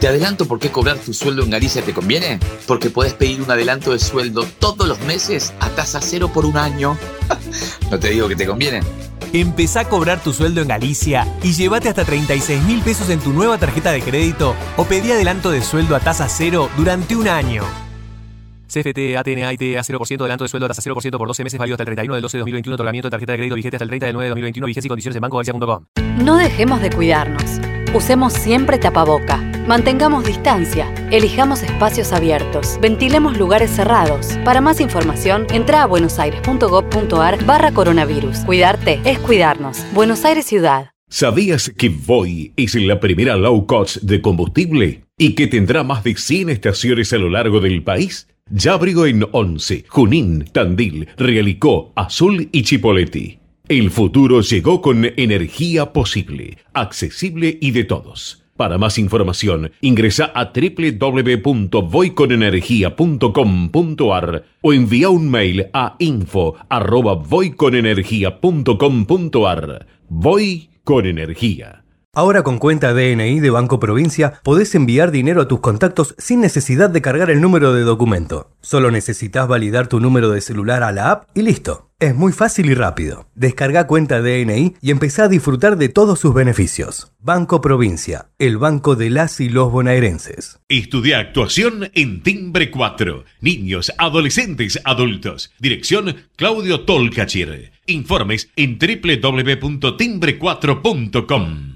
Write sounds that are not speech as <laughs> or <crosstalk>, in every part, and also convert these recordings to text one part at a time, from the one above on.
Te adelanto por qué cobrar tu sueldo en Galicia te conviene. Porque puedes pedir un adelanto de sueldo todos los meses a tasa cero por un año. <laughs> no te digo que te conviene. Empezá a cobrar tu sueldo en Galicia y llévate hasta 36 mil pesos en tu nueva tarjeta de crédito o pedí adelanto de sueldo a tasa cero durante un año. CFT, ATN, IT, a 0% adelanto de sueldo a tasa 0% por 12 meses válido hasta el 31 del 12 de 2021. Otorgamiento de tarjeta de crédito vigente hasta el 30 del 9 de 2021. Vigencia y condiciones en bancogalicia.com. No dejemos de cuidarnos. Usemos siempre tapaboca. Mantengamos distancia. Elijamos espacios abiertos. Ventilemos lugares cerrados. Para más información, entra a buenosaires.gov.ar barra coronavirus. Cuidarte es cuidarnos. Buenos Aires Ciudad. ¿Sabías que Voy es la primera low cost de combustible y que tendrá más de 100 estaciones a lo largo del país? Ya abrigo en Once, Junín, Tandil, Realicó, Azul y Chipoleti. El futuro llegó con energía posible, accesible y de todos. Para más información, ingresa a www.voyconenergia.com.ar o envía un mail a info@voyconenergia.com.ar. Voy con energía. Ahora con cuenta DNI de Banco Provincia podés enviar dinero a tus contactos sin necesidad de cargar el número de documento. Solo necesitas validar tu número de celular a la app y listo. Es muy fácil y rápido. Descarga cuenta DNI y empezá a disfrutar de todos sus beneficios. Banco Provincia, el banco de las y los bonaerenses. Estudia actuación en Timbre 4. Niños, adolescentes, adultos. Dirección Claudio Tolcachir. Informes en www.timbre4.com.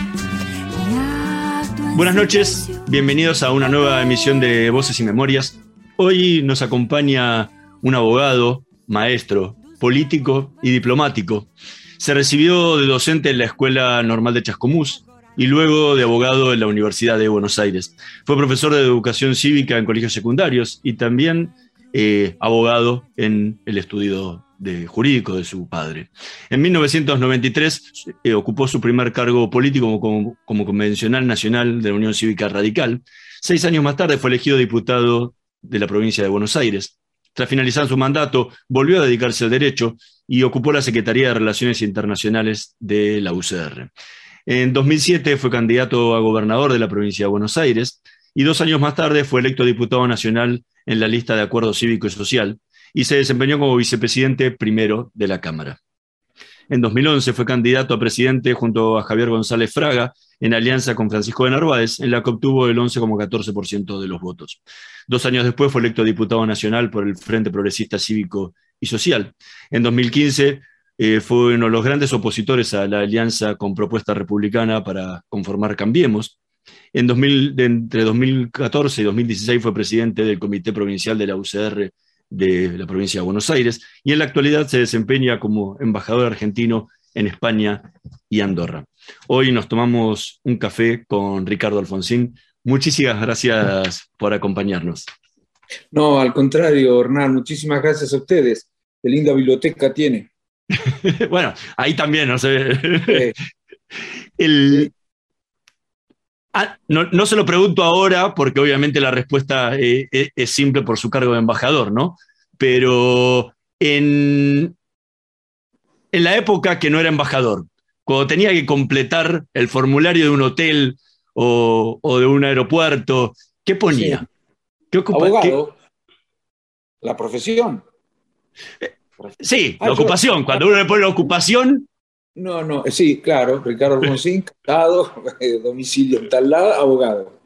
Buenas noches, bienvenidos a una nueva emisión de Voces y Memorias. Hoy nos acompaña un abogado, maestro, político y diplomático. Se recibió de docente en la Escuela Normal de Chascomús y luego de abogado en la Universidad de Buenos Aires. Fue profesor de educación cívica en colegios secundarios y también eh, abogado en el estudio de jurídico de su padre. En 1993 eh, ocupó su primer cargo político como, como convencional nacional de la Unión Cívica Radical. Seis años más tarde fue elegido diputado de la provincia de Buenos Aires. Tras finalizar su mandato, volvió a dedicarse al derecho y ocupó la Secretaría de Relaciones Internacionales de la UCR. En 2007 fue candidato a gobernador de la provincia de Buenos Aires y dos años más tarde fue electo diputado nacional en la lista de Acuerdo Cívico y Social y se desempeñó como vicepresidente primero de la Cámara. En 2011 fue candidato a presidente junto a Javier González Fraga en alianza con Francisco de Narváez, en la que obtuvo el 11,14% de los votos. Dos años después fue electo diputado nacional por el Frente Progresista Cívico y Social. En 2015 eh, fue uno de los grandes opositores a la alianza con propuesta republicana para conformar Cambiemos. En 2000, de entre 2014 y 2016 fue presidente del Comité Provincial de la UCR de la provincia de Buenos Aires y en la actualidad se desempeña como embajador argentino en España y Andorra. Hoy nos tomamos un café con Ricardo Alfonsín. Muchísimas gracias por acompañarnos. No, al contrario, Hernán, muchísimas gracias a ustedes. Qué linda biblioteca tiene. <laughs> bueno, ahí también, no sé. El, Ah, no, no, se lo pregunto ahora porque obviamente la respuesta eh, es, es simple por su cargo de embajador, ¿no? Pero en, en la época que no era embajador, cuando tenía que completar el formulario de un hotel o, o de un aeropuerto, ¿qué ponía? Sí. ¿Qué ocupa, Abogado, ¿qué? la profesión. Sí, ah, la yo, ocupación. Cuando uno le pone la ocupación, no, no, sí, claro, Ricardo Alfonsín, <laughs> casado, domicilio en tal lado, abogado.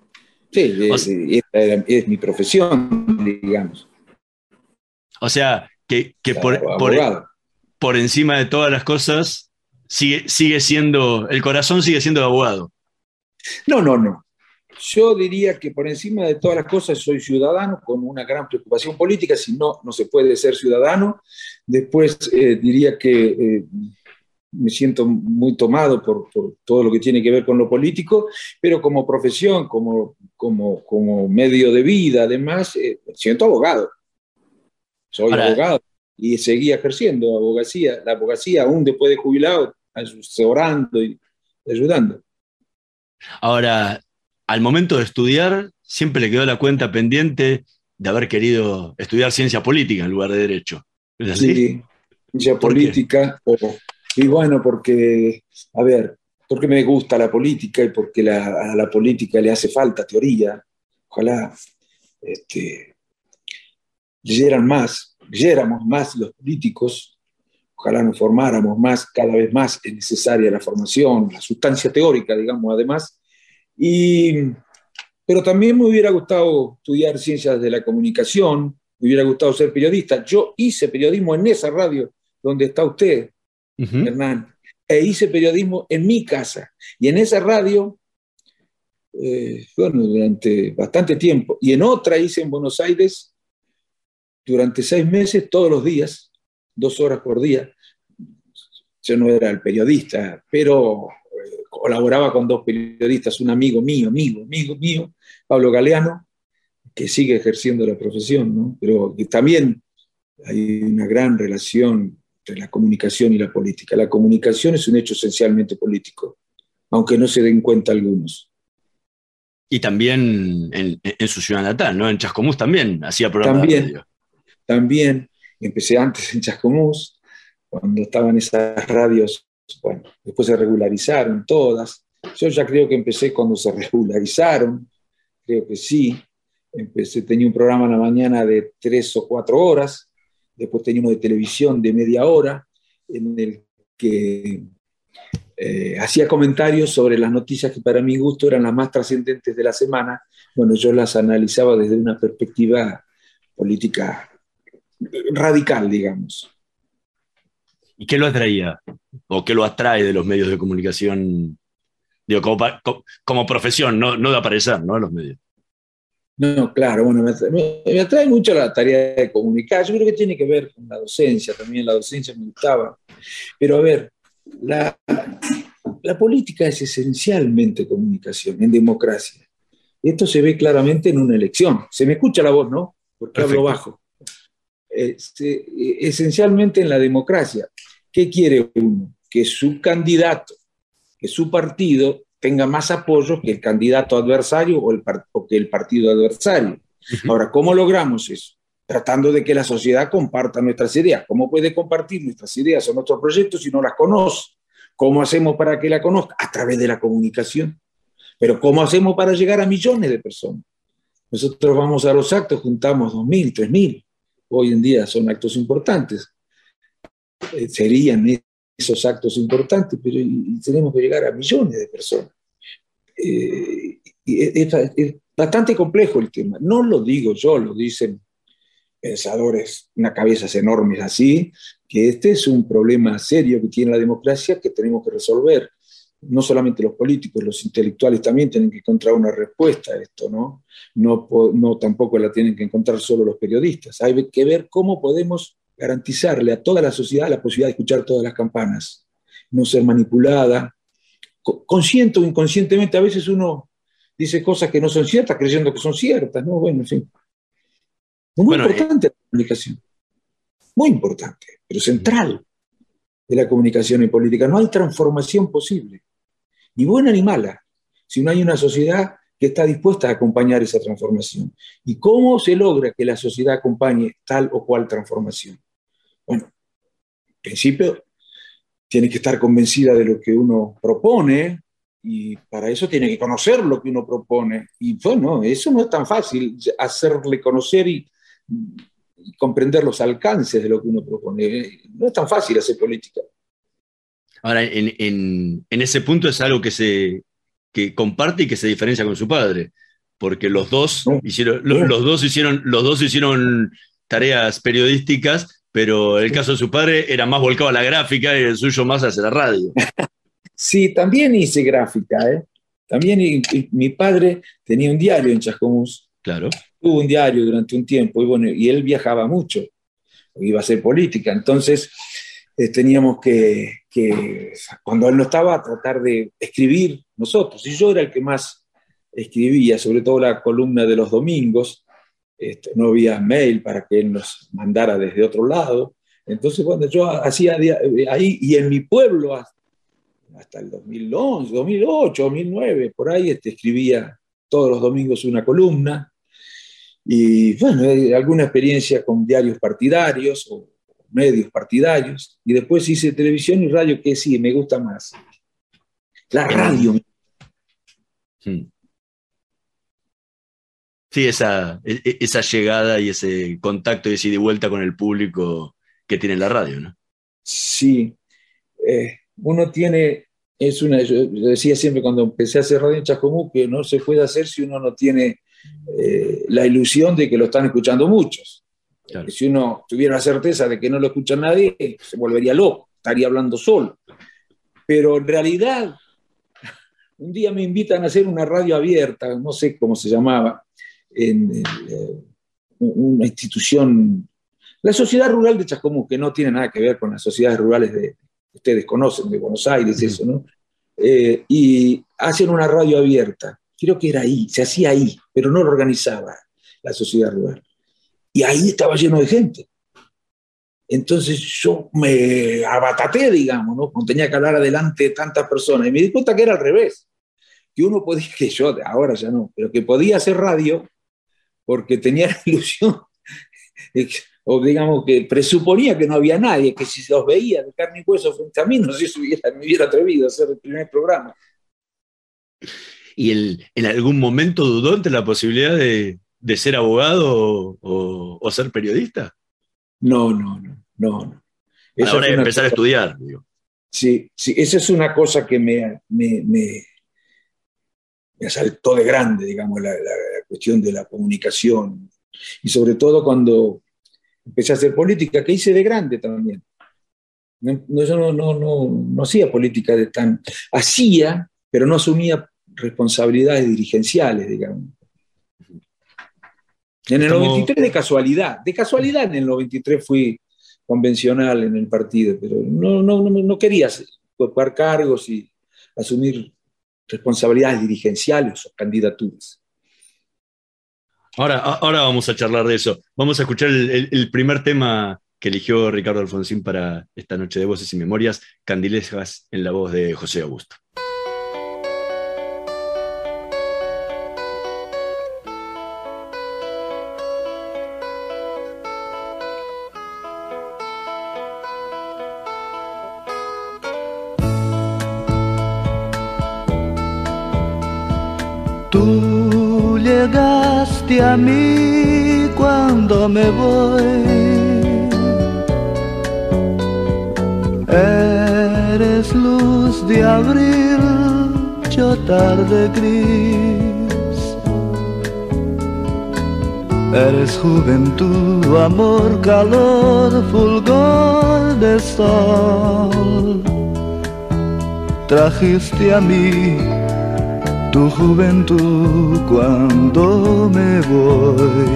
Sí, es, es, es, mi profesión, digamos. O sea, que, que por, por, por, encima de todas las cosas sigue, sigue siendo, el corazón sigue siendo de abogado. No, no, no. Yo diría que por encima de todas las cosas soy ciudadano con una gran preocupación política, si no, no se puede ser ciudadano. Después eh, diría que eh, me siento muy tomado por, todo lo que tiene que ver con lo político, pero como profesión, como, como, como medio de vida, además, eh, siento abogado. Soy abogado y seguí ejerciendo abogacía, la abogacía aún después de jubilado, asesorando y ayudando. Ahora, al momento de estudiar, siempre le quedó la cuenta pendiente de haber querido estudiar ciencia política en lugar de derecho. ¿Es así? Sí, ciencia política. Y bueno, porque, a ver, porque me gusta la política y porque a la política le hace falta teoría. Ojalá este, leyeran más, leyéramos más los políticos, ojalá nos formáramos más, cada vez más es necesaria la formación, la sustancia teórica, digamos, además, y, pero también me hubiera gustado estudiar ciencias de la comunicación, me hubiera gustado ser periodista. Yo hice periodismo en esa radio donde está usted, Hernán, e hice periodismo en mi casa. Y en esa radio, eh, bueno, durante bastante tiempo. Y en otra hice en Buenos Aires durante seis meses, todos los días, dos horas por día. Yo no era el periodista, pero colaboraba con dos periodistas, un amigo mío, amigo, amigo mío, Pablo Galeano, que sigue ejerciendo la profesión, ¿no? pero que también hay una gran relación entre la comunicación y la política. La comunicación es un hecho esencialmente político, aunque no se den cuenta algunos. Y también en, su ciudad natal, ¿no? En Chascomús también hacía programas también, También, empecé antes en Chascomús, cuando estaban esas radios bueno, después se regularizaron todas. Yo ya creo que empecé cuando se <laughs> regularizaron, creo que sí. Empecé, tenía un programa en la mañana de tres o cuatro horas, después tenía uno de televisión de media hora, en el que eh, hacía comentarios sobre las noticias que para mi gusto eran las más trascendentes de la semana. Bueno, yo las analizaba desde una perspectiva política radical, digamos. ¿Y qué lo atraía? ¿O qué lo atrae de los medios de comunicación? Digo, como, profesión, no, no de aparecer, ¿no? Los medios. No, claro, bueno, me, atrae mucho la tarea de comunicar. Yo creo que tiene que ver con la docencia, también la docencia me gustaba. Pero a ver, la, la política es esencialmente comunicación en democracia. Esto se ve claramente en una elección. Se me escucha la voz, ¿no? Porque hablo bajo. Este, esencialmente en la democracia. ¿Qué quiere uno? Que su candidato, que su partido tenga más apoyo que el candidato adversario o, el, que el partido adversario. Ahora, ¿cómo logramos eso? Tratando de que la sociedad comparta nuestras ideas. ¿Cómo puede compartir nuestras ideas o nuestros proyectos si no las conoce? ¿Cómo hacemos para que la conozca? A través de la comunicación. Pero ¿cómo hacemos para llegar a millones de personas? Nosotros vamos a los actos, juntamos 2.000, 3.000. Hoy en día son actos importantes. Eh, serían esos actos importantes, pero tenemos que llegar a millones de personas. Eh, es, bastante complejo el tema. No lo digo yo, lo dicen pensadores, una cabezas enormes así, que este es un problema serio que tiene la democracia que tenemos que resolver. No solamente los políticos, los intelectuales también tienen que encontrar una respuesta a esto, ¿no? No, no tampoco la tienen que encontrar solo los periodistas. Hay que ver cómo podemos garantizarle a toda la sociedad la posibilidad de escuchar todas las campanas, no ser manipulada. Consciente o inconscientemente, a veces uno dice cosas que no son ciertas creyendo que son ciertas, ¿no? Bueno, en fin. Muy importante la comunicación. Muy importante, pero central de la comunicación y política. No hay transformación posible, ni buena ni mala, si no hay una sociedad que está dispuesta a acompañar esa transformación. ¿Y cómo se logra que la sociedad acompañe tal o cual transformación? Bueno, en principio tiene que estar convencida de lo que uno propone y para eso tiene que conocer lo que uno propone. Y bueno, eso no es tan fácil, hacerle conocer y, comprender los alcances de lo que uno propone. No es tan fácil hacer política. Ahora, en, ese punto es algo que se que comparte y que se diferencia con su padre, porque los dos hicieron, los, dos hicieron, los dos hicieron tareas periodísticas pero el caso de su padre era más volcado a la gráfica y el suyo más hacia la radio. <laughs> Sí, también hice gráfica, ¿eh? También y- y mi padre tenía un diario en Chascomús, Claro. tuvo un diario durante un tiempo y, bueno, y él viajaba mucho, iba a hacer política, entonces eh, teníamos que, que, cuando él no estaba, tratar de escribir nosotros, y yo era el que más escribía, sobre todo la columna de los domingos, este, no había mail para que él nos mandara desde otro lado, entonces cuando yo hacía ahí, y en mi pueblo, hasta, el 2011, 2008, 2009, por ahí este, escribía todos los domingos una columna, y bueno, eh, alguna experiencia con diarios partidarios o medios partidarios. Y después hice televisión y radio, que sí, me gusta más. La radio. Hmm. Sí, esa, e- e- esa llegada y ese contacto y ese y vuelta con el público que tiene la radio, ¿no? Sí. Eh, uno tiene, es una, yo yo decía siempre cuando empecé a hacer radio en Chascomú que no se puede hacer si uno no tiene eh, la ilusión de que lo están escuchando muchos. Claro. Si uno tuviera la certeza de que no lo escucha nadie, se volvería loco, estaría hablando solo. Pero en realidad, un día me invitan a hacer una radio abierta, no sé cómo se llamaba, en eh, una institución, la Sociedad Rural de Chascomús, que no tiene nada que ver con las sociedades rurales de ustedes conocen, de Buenos Aires, eso, ¿no? Eh, y hacen una radio abierta. Creo que era ahí, se hacía ahí, pero no lo organizaba la sociedad rural. Y ahí estaba lleno de gente. Entonces yo me abataté, digamos, ¿no? Cuando tenía que hablar adelante de tantas personas. Y me di cuenta que era al revés. Que uno podía, <laughs> que yo ahora ya no, pero que podía hacer radio porque tenía la ilusión, o digamos que presuponía que no había nadie, que si los veía de carne y hueso frente a mí, no sé si hubiera, me hubiera atrevido a hacer el primer programa. ¿Y el- en algún momento dudó entre la posibilidad de, de ser abogado o, o- ser periodista? No, no, no, no. no. Ahora fue una empezar a estudiar. digo. Sí, sí, esa es una cosa que me, me, me, me asaltó de grande, digamos, la, la- la cuestión de la comunicación. Y sobre todo cuando empecé a hacer política, que hice de grande también. No, yo no, no, no, no hacía política de tan... Hacía, pero no asumía responsabilidades dirigenciales, digamos. En el Como- 93 de casualidad, de casualidad en el 93 fui convencional en el partido, pero no, no, no, no quería ocupar cargos y asumir responsabilidades dirigenciales o candidaturas. Ahora, ahora vamos a charlar de eso. Vamos a escuchar el, el- el primer tema que eligió Ricardo Alfonsín para esta noche de Voces y Memorias, Candilejas en la voz de José Augusto. A mí cuando me voy. Eres luz de abril, yo tarde gris. Eres juventud, amor, calor, fulgor de sol. Trajiste a mí tu juventud cuando me voy.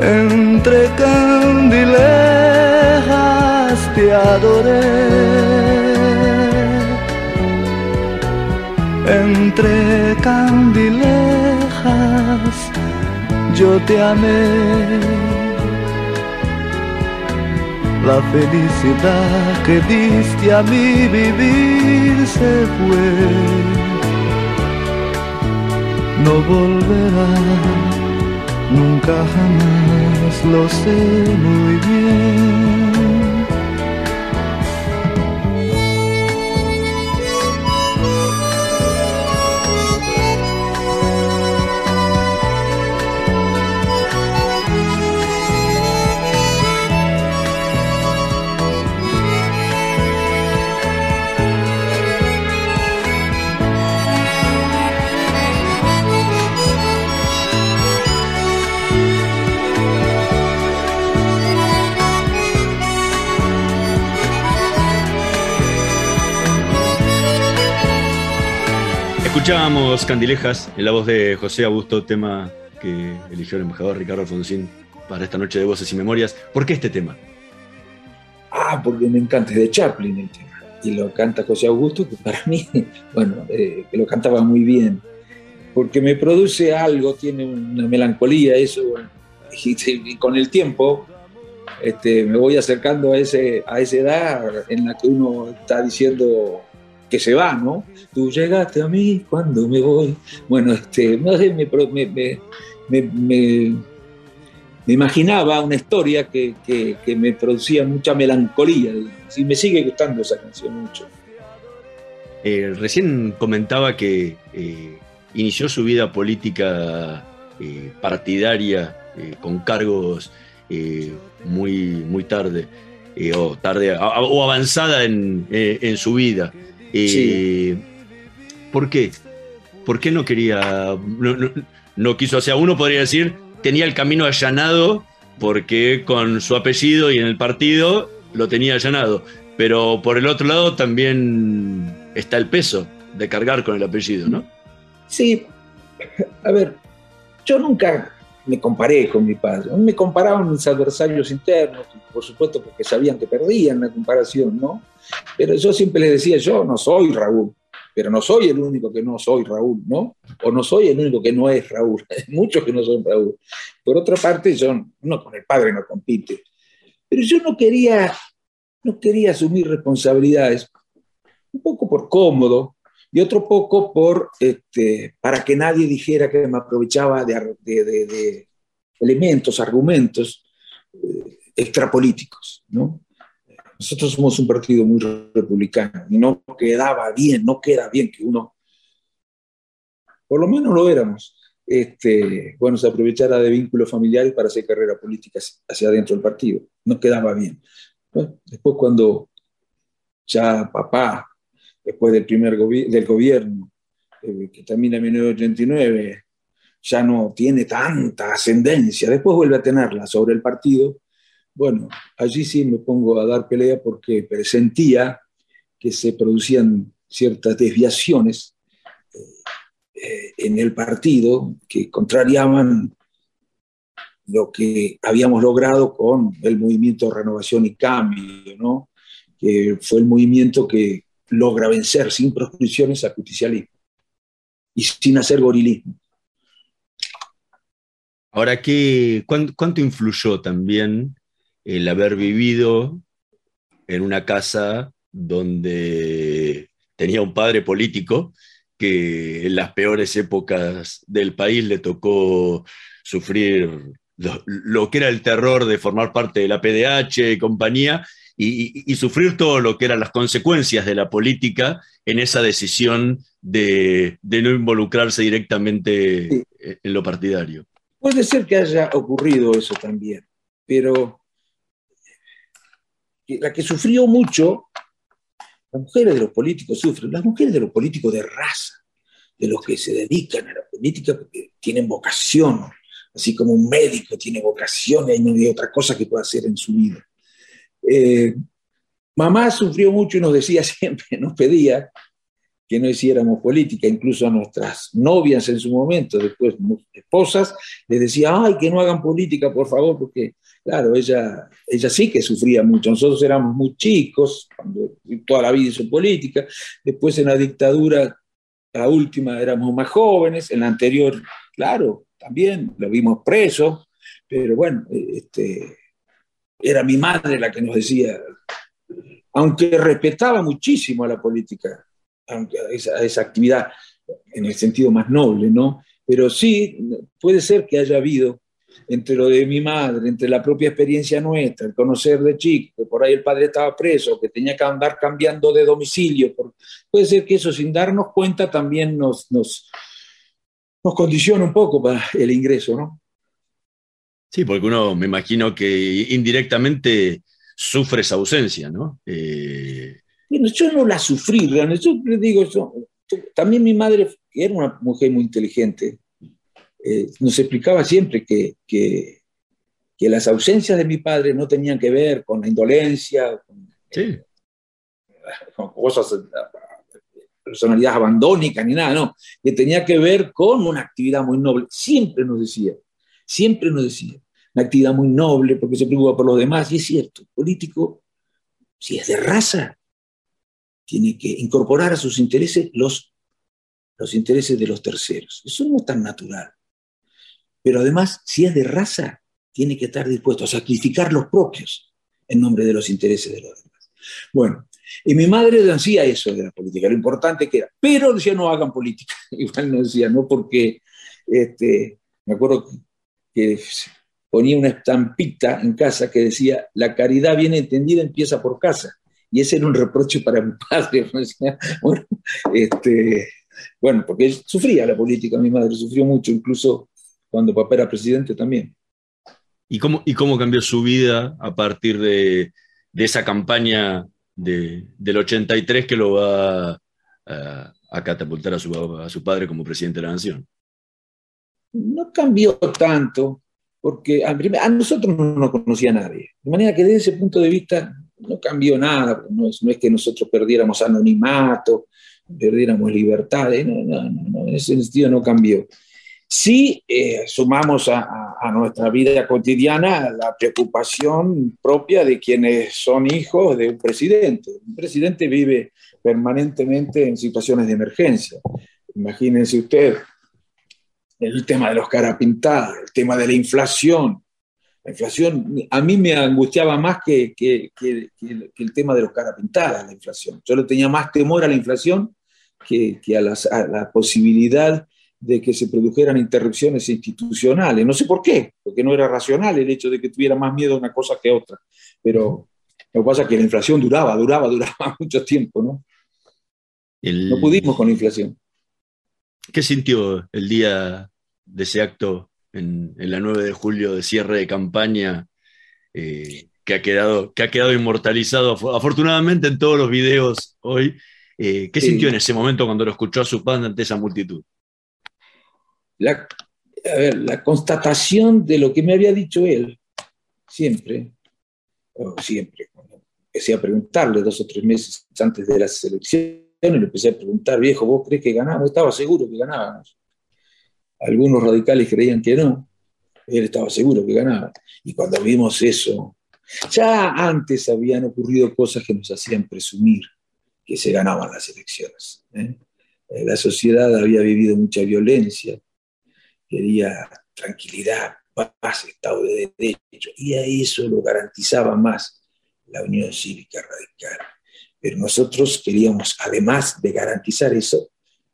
Entre candilejas te adoré. Entre candilejas yo te amé. La felicidad que diste a mi vivir se fue. No volverá, nunca jamás, lo sé muy bien. Escuchábamos Candilejas en la voz de José Augusto, tema que eligió el embajador Ricardo Alfonsín para esta noche de Voces y Memorias. ¿Por qué este tema? Ah, porque me encanta, es de Chaplin el tema. Y lo canta José Augusto, que para mí, <laughs> bueno, eh, lo cantaba muy bien. Porque me produce algo, tiene una melancolía, eso. <laughs> Y, con el tiempo este, me voy acercando a, ese, a esa edad en la que uno está diciendo que se va, ¿no? Tú llegaste a mí cuando me voy. Bueno, este, sé, me, me, me, imaginaba una historia que, que, me producía mucha melancolía. Y me sigue gustando esa canción mucho. Eh, recién comentaba que eh, inició su vida política eh, partidaria con cargos muy, muy tarde, o tarde, o avanzada en, en su vida. Eh, ¿Por qué? ¿Por qué no quería, no, quiso, o sea, uno podría decir, tenía el camino allanado porque con su apellido y en el partido lo tenía allanado, pero por el otro lado también está el peso de cargar con el apellido, ¿no? Sí, a ver, yo nunca me comparé con mi padre. Me comparaban mis adversarios internos, por supuesto porque sabían que perdían la comparación, ¿no? Pero yo siempre les decía, yo no soy Raúl, pero no soy el único que no soy Raúl, ¿no? O no soy el único que no es Raúl, <laughs> hay muchos que no son Raúl. Por otra parte, yo no con el padre no compite. Pero yo no quería, no quería asumir responsabilidades, un poco por cómodo, y otro poco por, este, para que nadie dijera que me aprovechaba de, de, elementos, argumentos eh, extrapolíticos. ¿no? Nosotros somos un partido muy republicano y no quedaba bien, no queda bien que uno, por lo menos lo éramos, este, bueno, se aprovechara de vínculos familiares para hacer carrera política hacia adentro del partido. No quedaba bien. después cuando ya papá después del primer del gobierno, eh, que termina en 1989, ya no tiene tanta ascendencia, después vuelve a tenerla sobre el partido, bueno, allí sí me pongo a dar pelea porque presentía que se producían ciertas desviaciones eh, en el partido que contrariaban lo que habíamos logrado con el movimiento Renovación y Cambio, ¿no? que fue el movimiento que logra vencer sin proscripciones al justicialismo y sin hacer gorilismo. Ahora, ¿qué, cuánto, influyó también el haber vivido en una casa donde tenía un padre político que en las peores épocas del país le tocó sufrir lo, lo, que era el terror de formar parte de la PDH y compañía, y, sufrir todo lo que eran las consecuencias de la política en esa decisión de, no involucrarse directamente en lo partidario. Puede ser que haya ocurrido eso también, pero la que sufrió mucho, las mujeres de los políticos sufren, las mujeres de los políticos de raza, de los que se dedican a la política porque tienen vocación, así como un médico tiene vocación y no hay otra cosa que pueda hacer en su vida. Eh, mamá sufrió mucho y nos decía <laughs> siempre, nos pedía que no hiciéramos política, incluso a nuestras novias en su momento, después esposas, les decía, ay, que no hagan política, por favor, porque, claro, ella, ella sí que sufría mucho. Nosotros éramos muy chicos, toda la vida hizo política, después en la dictadura, la última éramos más jóvenes, en la anterior, claro, también lo vimos preso, pero bueno, este, era mi madre la que nos decía, aunque respetaba muchísimo a la política, a esa, actividad en el sentido más noble, ¿no? Pero sí, puede ser que haya habido entre lo de mi madre, entre la propia experiencia nuestra, el conocer de chico, que por ahí el padre estaba preso, que tenía que andar cambiando de domicilio, puede ser que eso sin darnos cuenta también nos, nos, nos condiciona un poco para el ingreso, ¿no? Sí, porque uno me imagino que indirectamente sufre esa ausencia, ¿no? Eh, yo no la sufrí, realmente. Yo le digo, también mi madre, que era una mujer muy inteligente, eh, nos explicaba siempre que, que, las ausencias de mi padre no tenían que ver con la indolencia, con, sí. cosas personalidad abandónica ni nada, no, que tenía que ver con una actividad muy noble. Siempre nos decía, siempre nos decía, una actividad muy noble porque se preocupa por los demás, y es cierto, político, si es de raza, tiene que incorporar a sus intereses los, los intereses de los terceros. Eso no es tan natural. Pero además, si es de raza, tiene que estar dispuesto a sacrificar los propios en nombre de los intereses de los demás. Bueno, y mi madre decía eso de la política, lo importante que era, pero decía no hagan política. <laughs> Igual no decía, no porque, este, me acuerdo que ponía una estampita en casa que decía, la caridad bien entendida empieza por casa. Y ese era un reproche para mi <laughs> padre. Bueno, este, bueno, porque él sufría la política, mi madre sufrió mucho, incluso cuando papá era presidente también. ¿Y cómo, y cómo cambió su vida a partir de, de esa campaña de, del 83 que lo va a, a catapultar a su, a su padre como presidente de la nación? No cambió tanto, porque a, a nosotros no nos conocía nadie. De manera que desde ese punto de vista no cambió nada, no es, no es que nosotros perdiéramos anonimato, perdiéramos libertades, no, no, no, en ese sentido no cambió. Sí eh, sumamos a, a, nuestra vida cotidiana la preocupación propia de quienes son hijos de un presidente. Un presidente vive permanentemente en situaciones de emergencia. Imagínense usted el tema de los cara pintadas, el tema de la inflación. La inflación a mí me angustiaba más que, que, que, que el tema de los cara pintadas, la inflación. Yo le tenía más temor a la inflación que, a, las, a la posibilidad de que se produjeran interrupciones institucionales. No sé por qué, porque no era racional el hecho de que tuviera más miedo a una cosa que a otra. Pero lo que pasa es que la inflación duraba, duraba, <laughs> duraba mucho tiempo, ¿no? El... No pudimos con la inflación. ¿Qué sintió el día de ese acto en, en la 9 de julio de cierre de campaña eh, que, ha quedado, que ha quedado inmortalizado afortunadamente en todos los videos hoy? Eh, ¿Qué sintió en ese momento cuando lo escuchó a su padre ante esa multitud? la, a ver, la constatación de lo que me había dicho él, siempre, o siempre, cuando empecé a preguntarle dos o tres meses antes de las elecciones, le empecé a preguntar, viejo, ¿vos crees que ganábamos? Estaba seguro que ganábamos. Algunos radicales creían que no, él estaba seguro que ganaba. Y cuando vimos eso, ya antes habían ocurrido cosas que nos hacían presumir que se ganaban las elecciones. ¿eh? La sociedad había vivido mucha violencia, quería tranquilidad, paz, Estado de Derecho, y a eso lo garantizaba más la Unión Cívica Radical. Pero nosotros queríamos, además de garantizar eso,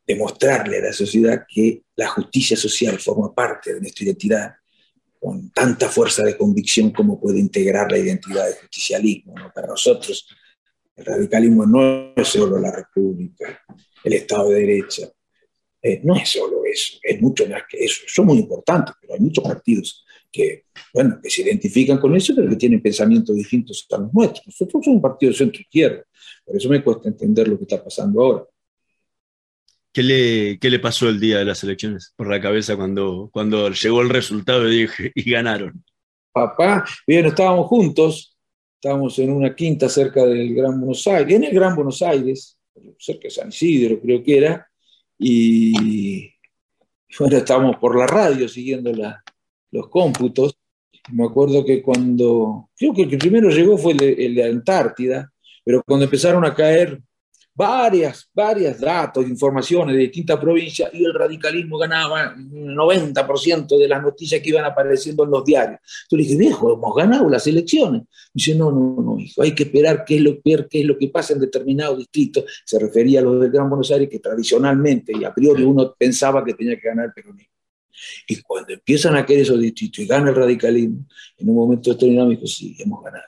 demostrarle a la sociedad que la justicia social forma parte de nuestra identidad con tanta fuerza de convicción como puede integrar la identidad del justicialismo. ¿no? Para nosotros, el radicalismo no es solo la república, el Estado de Derecho, eh, no es solo eso, es mucho más que eso. Son muy importantes, pero hay muchos partidos que, bueno, que se identifican con eso, pero que tienen pensamientos distintos a los nuestros. Nosotros somos un partido de centro-izquierda, por eso me cuesta entender lo que está pasando ahora. ¿Qué le, ¿Qué le pasó el día de las elecciones por la cabeza cuando, cuando llegó el resultado y, dije, y ganaron? Papá, bien, estábamos juntos, estábamos en una quinta cerca del Gran Buenos Aires, en el Gran Buenos Aires, cerca de San Isidro creo que era, y bueno, estábamos por la radio siguiendo la, los cómputos. Me acuerdo que cuando, creo que el que primero llegó fue el de, el de Antártida, pero cuando empezaron a caer varias, varias datos, informaciones de distintas provincias y el radicalismo ganaba un 90% de las noticias que iban apareciendo en los diarios. Yo le dije, viejo, hemos ganado las elecciones. dice, no, no, no, hijo, hay que esperar qué es lo, qué es lo que pasa en determinado distrito. Se refería a lo del Gran Buenos Aires, que tradicionalmente y a priori uno pensaba que tenía que ganar el peronismo. Y cuando empiezan a caer esos distritos y gana el radicalismo, en un momento dijo, sí, hemos ganado.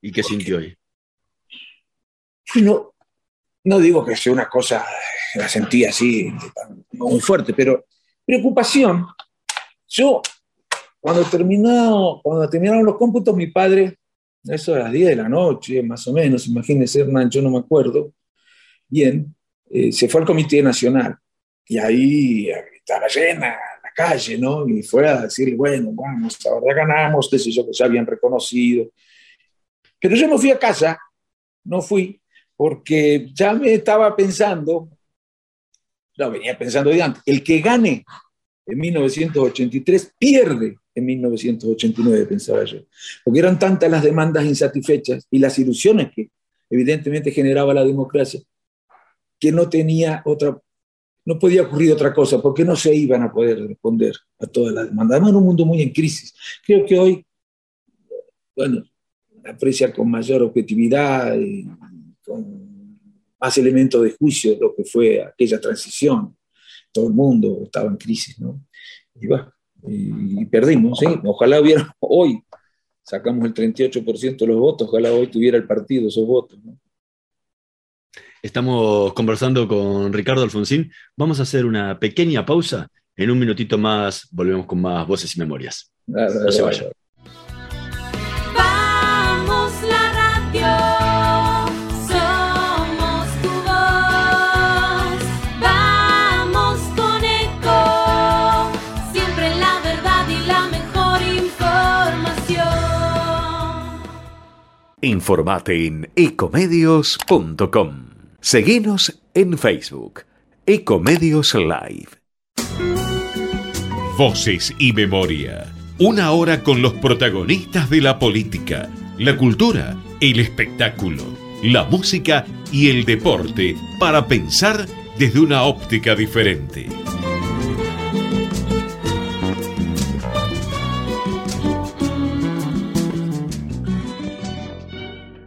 ¿Y qué sintió ahí? No, no digo que sea una cosa, la sentí así, muy fuerte, pero preocupación. Yo, cuando, terminó, cuando terminaron los cómputos, mi padre, eso a las 10 de la noche, más o menos, imagínense, Hernán, yo no me acuerdo, bien, eh, se fue al Comité Nacional y ahí estaba llena la calle, ¿no? Y fue a decirle, bueno, vamos, ahora ganamos, qué sé yo, que se habían reconocido. Pero yo no fui a casa, no fui, porque ya me estaba pensando, no, venía pensando de antes, el que gane en 1983 pierde en 1989, pensaba yo, porque eran tantas las demandas insatisfechas y las ilusiones que evidentemente generaba la democracia, que no tenía otra, no podía ocurrir otra cosa, porque no se iban a poder responder a todas las demandas. Además, en un mundo muy en crisis. Creo que hoy, bueno, aprecia con mayor objetividad y con más elementos de juicio lo que fue aquella transición. Todo el mundo estaba en crisis, ¿no? Y, va, y, perdimos, ¿sí? Ojalá hubiera <laughs> hoy, sacamos el 38% de los votos, ojalá hoy tuviera el partido esos votos, ¿no? Estamos conversando con Ricardo Alfonsín. Vamos a hacer una pequeña pausa. En un minutito más volvemos con más voces y memorias. No se vayan. Vamos la radio, somos tu voz. Vamos con eco, siempre la verdad y la mejor información. Informate en ecomedios.com. Seguinos en Facebook, Ecomedios Live. Voces y memoria. Una hora con los protagonistas de la política, la cultura, el espectáculo, la música y el deporte para pensar desde una óptica diferente.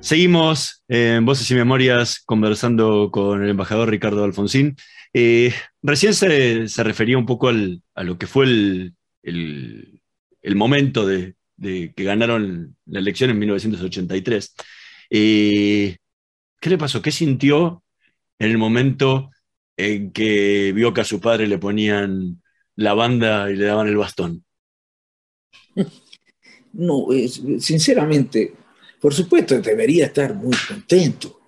Seguimos en Voces y Memorias conversando con el embajador Ricardo Alfonsín. Eh, recién se, se, refería un poco a lo que fue el, el, momento de, de, que ganaron la elección en 1983. Eh, ¿Qué le pasó? ¿Qué sintió en el momento en que vio que a su padre le ponían la banda y le daban el bastón? <laughs> No, sinceramente, por supuesto, debería estar muy contento,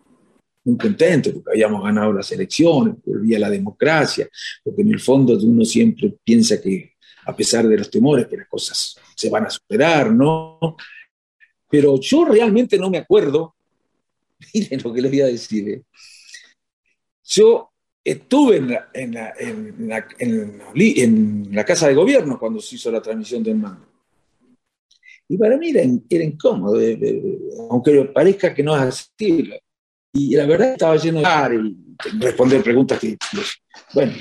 muy contento porque habíamos ganado las elecciones, volvía la democracia, porque en el fondo uno siempre piensa que a pesar de los temores, que las cosas se van a superar, ¿no? Pero yo realmente no me acuerdo, <laughs> miren lo que les voy a decir, ¿eh? yo estuve en la, en, la, casa de gobierno cuando se hizo la transmisión del mando. Y para mí era, era incómodo, eh, eh, aunque parezca que no es así. Y la verdad estaba lleno de y responder preguntas que, bueno,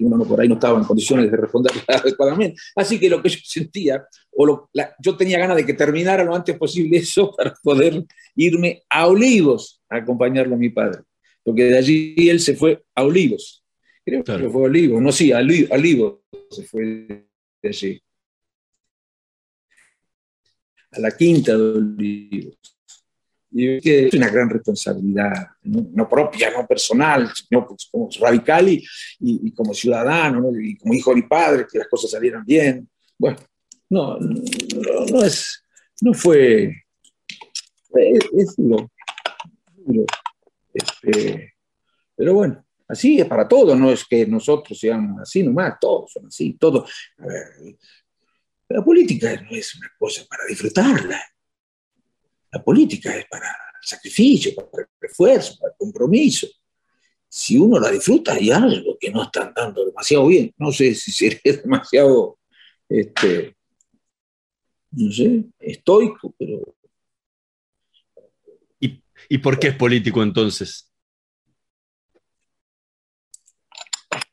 uno por ahí no estaba en condiciones de responder <laughs> adecuadamente. Así que lo que yo sentía, o lo, la, yo tenía ganas de que terminara lo antes posible eso <laughs> para poder irme a Olivos a acompañarlo a mi padre. Porque de allí él se fue a Olivos. Creo claro. que fue a Olivos, no, sí, a Olivos se fue de allí a la quinta de Olivos. Y es una gran responsabilidad, no, propia, no personal, sino pues como radical y, como ciudadano, ¿no? y como hijo de mi padre, que las cosas salieran bien. Bueno, no, no, es, no fue, es, es duro. Este, pero bueno, así es para todos, no es que nosotros seamos así nomás, todos son así, todos. A ver, la política no es una cosa para disfrutarla. La política es para el sacrificio, para el esfuerzo, para el compromiso. Si uno la disfruta, hay algo que no está andando demasiado bien. No sé si sería <laughs> demasiado, este, no sé, estoico, pero... ¿Y, ¿Y por qué es político entonces?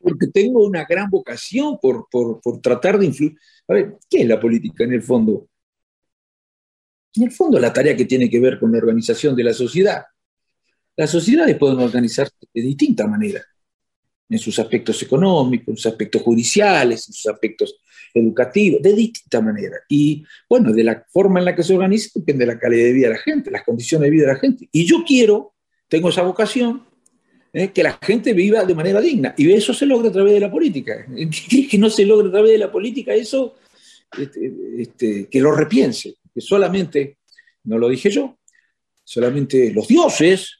Porque tengo una gran vocación por, por, por, tratar de influir. A ver, ¿qué es la política en el fondo? En el fondo, la tarea que tiene que ver con la organización de la sociedad. Las sociedades pueden organizarse de distintas maneras, en sus aspectos económicos, en sus aspectos judiciales, en sus aspectos educativos, de distintas maneras. Y bueno, de la forma en la que se organiza depende de la calidad de vida de la gente, las condiciones de vida de la gente. Y yo quiero, tengo esa vocación, ¿eh? que la gente viva de manera digna. Y eso se logra a través de la política. ¿Crees <laughs> que no se logra a través de la política eso? Este, este, que lo repiense. Que solamente, no lo dije yo, solamente los dioses,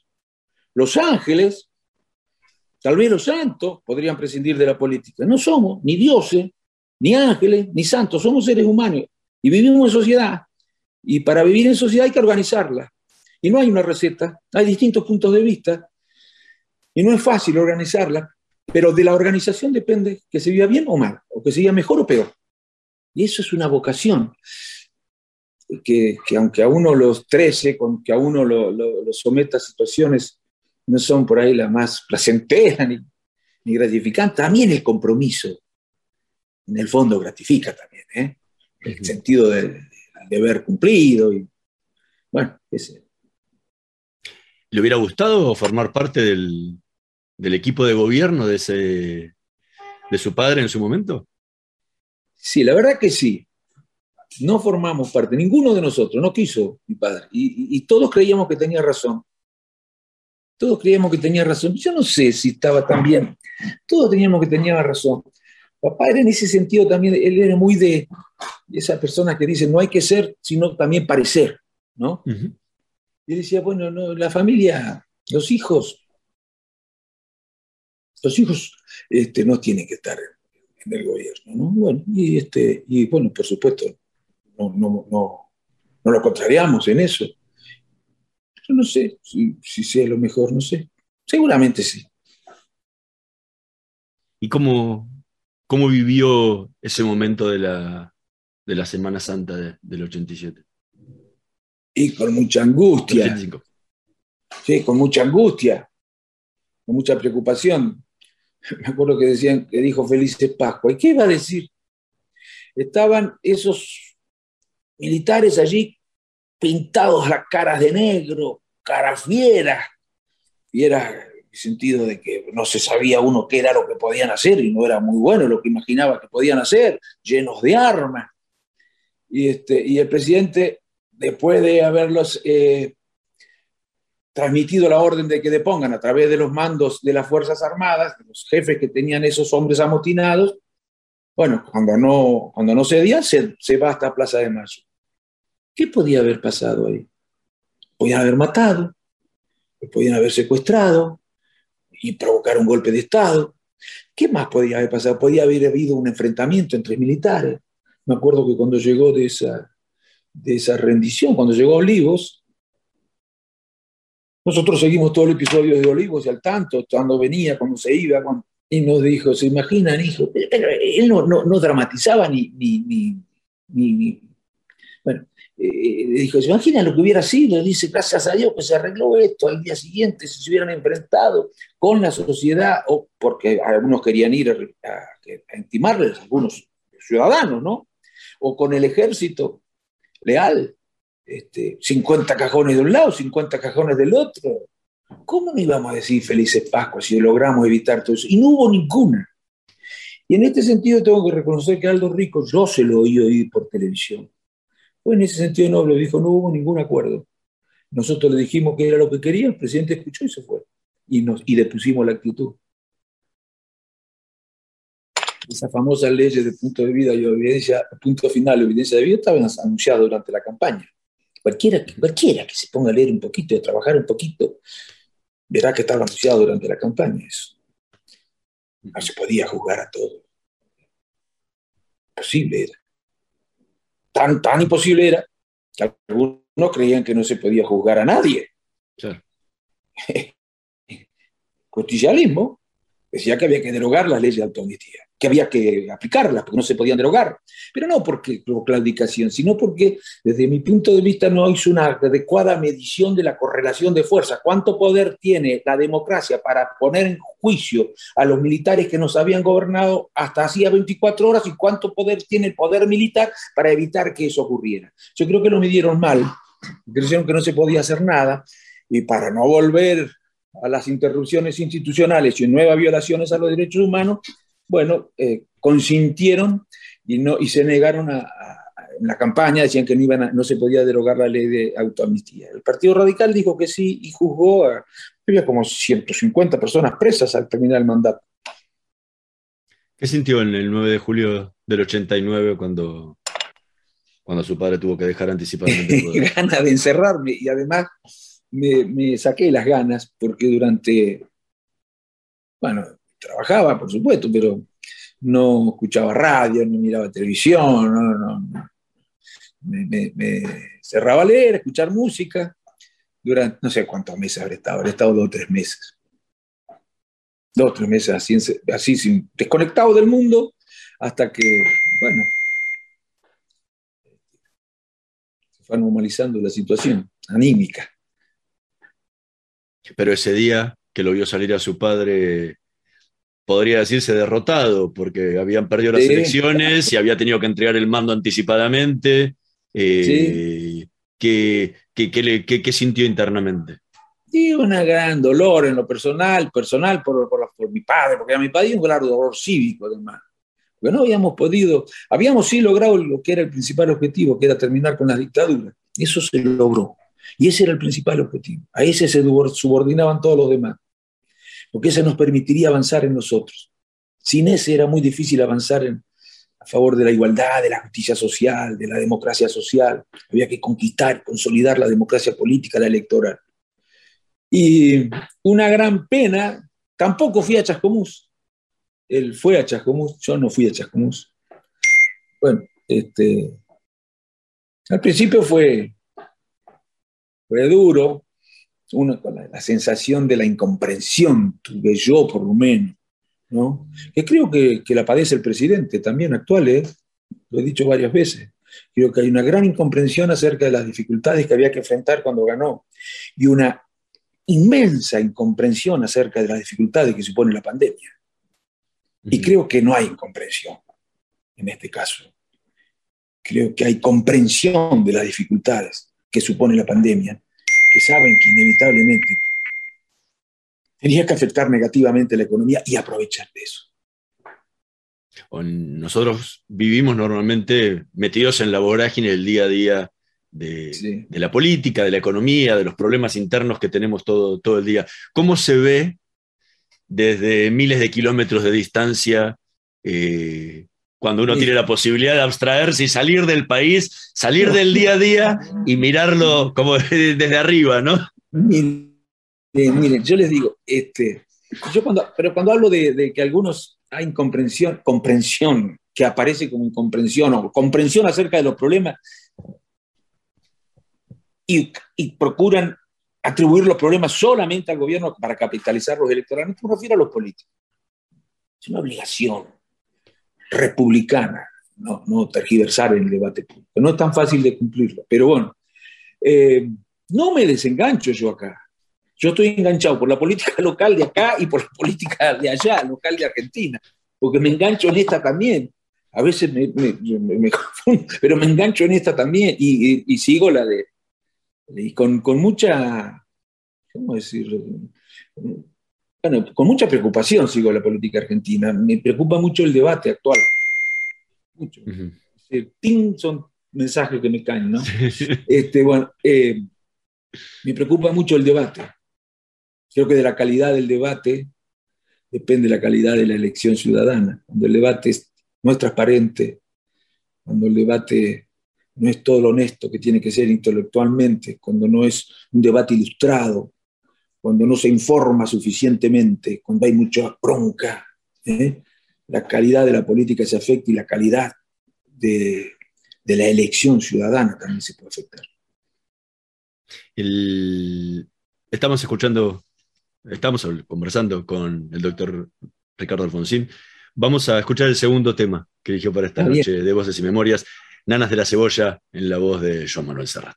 los ángeles, tal vez los santos podrían prescindir de la política. No somos ni dioses, ni ángeles, ni santos, somos seres humanos y vivimos en sociedad. Y para vivir en sociedad hay que organizarla. Y no hay una receta, hay distintos puntos de vista Y no es fácil organizarla, pero de la organización depende que se viva bien o mal, o que se viva mejor o peor. Y eso es una vocación que, que aunque a uno los trece, con que a uno lo, lo- lo someta a situaciones no son por ahí las más placenteras ni, ni gratificantes, también el compromiso, en el fondo gratifica también, ¿eh? el sentido de, de deber cumplido. Y, bueno, ese, ¿Le hubiera gustado formar parte del, del equipo de gobierno de, ese, de su padre en su momento? Sí, la verdad que sí. No formamos parte, ninguno de nosotros, no quiso mi padre. Y, y- y todos creíamos que tenía razón. Todos creíamos que tenía razón. Yo no sé si estaba tan bien. Todos teníamos que tenía razón. Papá era en ese sentido también, él era muy de, esas personas que dicen, no hay que ser, sino también parecer, ¿no? Y decía, bueno, no, la familia, los hijos, los hijos este, no tienen que estar en el gobierno, ¿no? Bueno, y, este, y bueno, por supuesto, no, no, no, no lo contrariamos en eso. Yo no sé si, si sea lo mejor, no sé. Seguramente sí. ¿Y cómo, cómo vivió ese momento de la, de la Semana Santa de- del 87? Y con mucha angustia. 85. Sí, con mucha angustia, con mucha preocupación. <laughs> Me acuerdo que decían, que dijo Felices Pascua. ¿Y qué iba a decir? Estaban esos militares allí pintados las caras de negro, caras fieras, fieras en el sentido de que no se sabía uno qué era lo que podían hacer y no era muy bueno lo que imaginaba que podían hacer, llenos de armas. Y, este, y el presidente, después de haberlos eh, transmitido la orden de que depongan a través de los mandos de las Fuerzas Armadas, los jefes que tenían esos hombres amotinados, bueno, cuando no, cuando no cedía, se, se va hasta Plaza de Mayo. ¿Qué podía haber pasado ahí? Podían haber matado, podían haber secuestrado y provocar un golpe de Estado. ¿Qué más podía haber pasado? Podía haber habido un enfrentamiento entre militares. Me acuerdo que cuando llegó de esa, de esa rendición, cuando llegó Olivos, nosotros seguimos todo el episodio de Olivos y al tanto, cuando venía, cuando se iba, y nos dijo, ¿se imaginan, hijo? Pero, él no, no, no dramatizaba ni, ni, ni, bueno, eh, dijo, ¿se imaginan lo que hubiera sido? Dice, gracias a Dios que se arregló esto, al día siguiente si se hubieran enfrentado con la sociedad, o porque algunos querían ir a intimarles, algunos ciudadanos, ¿no? O con el ejército leal, este, 50 cajones de un lado, 50 cajones del otro. ¿Cómo no íbamos a decir felices Pascuas si logramos evitar todo eso? Y no hubo ninguna. Y en este sentido tengo que reconocer que Aldo Rico yo se lo oí oír por televisión. Pues en ese sentido noble dijo, no hubo ningún acuerdo. Nosotros le dijimos que era lo que quería, el presidente escuchó y se fue. Y, nos, y depusimos la actitud. Esa famosa ley de punto de vida y evidencia, punto final y evidencia de vida estaban anunciadas durante la campaña. Cualquiera, cualquiera que se ponga a leer un poquito y a trabajar un poquito, verá que estaba anunciado durante la campaña eso. No se podía juzgar a todo. Imposible era. Tan, tan imposible era que algunos creían que no se podía juzgar a nadie. Claro. <laughs> Justicialismo decía que había que derogar las leyes de autoamnistía, que había que aplicarlas porque no se podían derogar. Pero no porque por claudicación, sino porque desde mi punto de vista no hizo una adecuada medición de la correlación de fuerzas. ¿Cuánto poder tiene la democracia para poner en juicio a los militares que nos habían gobernado hasta hacía 24 horas y cuánto poder tiene el poder militar para evitar que eso ocurriera? Yo creo que lo midieron mal, creyeron que no se podía hacer nada y para no volver a las interrupciones institucionales y nuevas violaciones a los derechos humanos, bueno, eh, consintieron y, no, y se negaron a, a- en la campaña, decían que no, iban a- no se podía derogar la ley de autoamnistía. El Partido Radical dijo que sí y juzgó a, había como 150 personas presas al terminar el mandato. ¿Qué sintió en el 9 de julio del 89 cuando, cuando su padre tuvo que dejar anticipadamente el <laughs> poder? ganas de encerrarme y además me, saqué las ganas porque durante, bueno, trabajaba por supuesto, pero no escuchaba radio, no miraba televisión, no, no, no. Me, cerraba a leer, a escuchar música durante no sé cuántos meses habré estado, habré estado dos o tres meses. dos, tres meses así, así sin- desconectado del mundo, hasta que, bueno, se fue normalizando la situación anímica. Pero ese día que lo vio salir a su padre, podría decirse derrotado, porque habían perdido las Sí. elecciones y había tenido que entregar el mando anticipadamente. eh, ¿qué, qué- qué le- qué- qué sintió internamente? Y un gran dolor en lo personal, personal por, por, la- por mi padre, porque a mi padre un gran dolor cívico además. Porque no habíamos podido, habíamos sí logrado lo que era el principal objetivo, que era terminar con la dictadura. Eso se logró. Y ese era el principal objetivo. A ese se subordinaban todos los demás. Porque ese nos permitiría avanzar en nosotros. Sin ese era muy difícil avanzar en, a favor de la igualdad, de la justicia social, de la democracia social. Había que conquistar, consolidar la democracia política, la electoral. Y una gran pena, tampoco fui a Chascomús. Él fue a Chascomús, yo no fui a Chascomús. Bueno, este, al principio fue, fue duro, uno con la, la sensación de la incomprensión, tuve yo por lo menos, ¿no? Que creo que, que la padece el presidente también actual, ¿eh? lo he dicho varias veces. Creo que hay una gran incomprensión acerca de las dificultades que había que enfrentar cuando ganó y una inmensa incomprensión acerca de las dificultades que supone la pandemia. Y creo que no hay incomprensión en este caso. Creo que hay comprensión de las dificultades que supone la pandemia, que saben que inevitablemente tenía que afectar negativamente la economía y aprovechar de eso. Nosotros vivimos normalmente metidos en la vorágine del día a día de, Sí. de la política, de la economía, de los problemas internos que tenemos todo, todo el día. ¿Cómo se ve desde miles de kilómetros de distancia eh, cuando uno Sí. tiene la posibilidad de abstraerse y salir del país, salir del día a día y mirarlo como <laughs> desde arriba, ¿no? Miren, miren, yo les digo, este, yo cuando, pero cuando hablo de, de que algunos hay incomprensión, comprensión, que aparece como incomprensión o comprensión acerca de los problemas y, y procuran atribuir los problemas solamente al gobierno para capitalizarlos electoralmente, me refiero a los políticos. Es una obligación republicana, no, no tergiversar el debate público. No es tan fácil de cumplirlo, pero bueno, eh, no me desengancho yo acá. Yo estoy enganchado por la política <laughs> local de acá y por la política de allá, local de Argentina, porque me engancho en esta también. A veces me, <laughs> confundo, pero me engancho en esta también y, y- y sigo la de. Y con, con mucha. ¿Cómo decir? Bueno, con mucha preocupación sigo la política argentina. Me preocupa mucho el debate actual. Mucho. Ujú. Es decir, ting, son mensajes que me caen, ¿no? Este, bueno, eh, me preocupa mucho el debate. Creo que de la calidad del debate depende la calidad de la elección ciudadana. Cuando el debate no es transparente, cuando el debate no es todo lo honesto que tiene que ser intelectualmente, cuando no es un debate ilustrado, cuando no se informa suficientemente, cuando hay mucha bronca, ¿eh? la calidad de la política se afecta y la calidad de, de la elección ciudadana también se puede afectar. El- estamos escuchando, estamos conversando con el doctor Ricardo Alfonsín. Vamos a escuchar el segundo tema que eligió para esta bien. noche de Voces y Memorias, Nanas de la Cebolla, en la voz de Joan Manuel Serrat.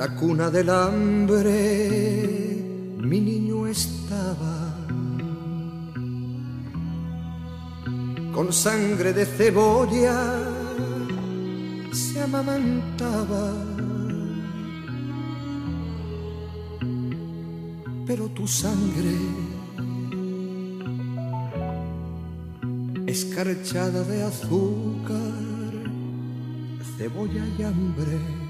la cuna del hambre mi niño estaba. Con sangre de cebolla se amamantaba. Pero tu sangre, escarchada de azúcar, cebolla y hambre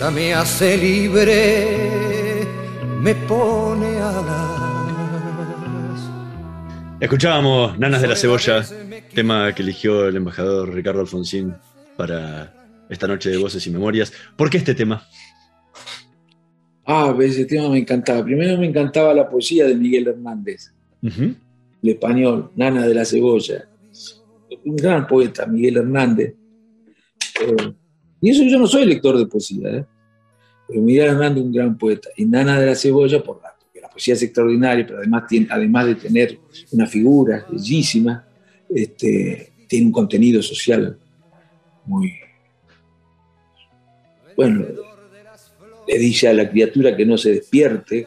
Tu risa me hace libre, me pone alas. Escuchábamos Nanas de la Cebolla, tema que eligió el embajador Ricardo Alfonsín para esta noche de voces y memorias. ¿Por qué este tema? Ah, ese tema me encantaba. Primero me encantaba la poesía de Miguel Hernández, el español, Nana de la Cebolla. Un gran poeta, Miguel Hernández. Eh, y eso yo no soy lector de poesía, ¿eh? Pero Miguel Hernández un gran poeta. Y Nana de la Cebolla, por la, porque la poesía es extraordinaria, pero además, tiene, además de tener una figura bellísima, este, tiene un contenido social muy... Bueno, le dice a la criatura que no se despierte,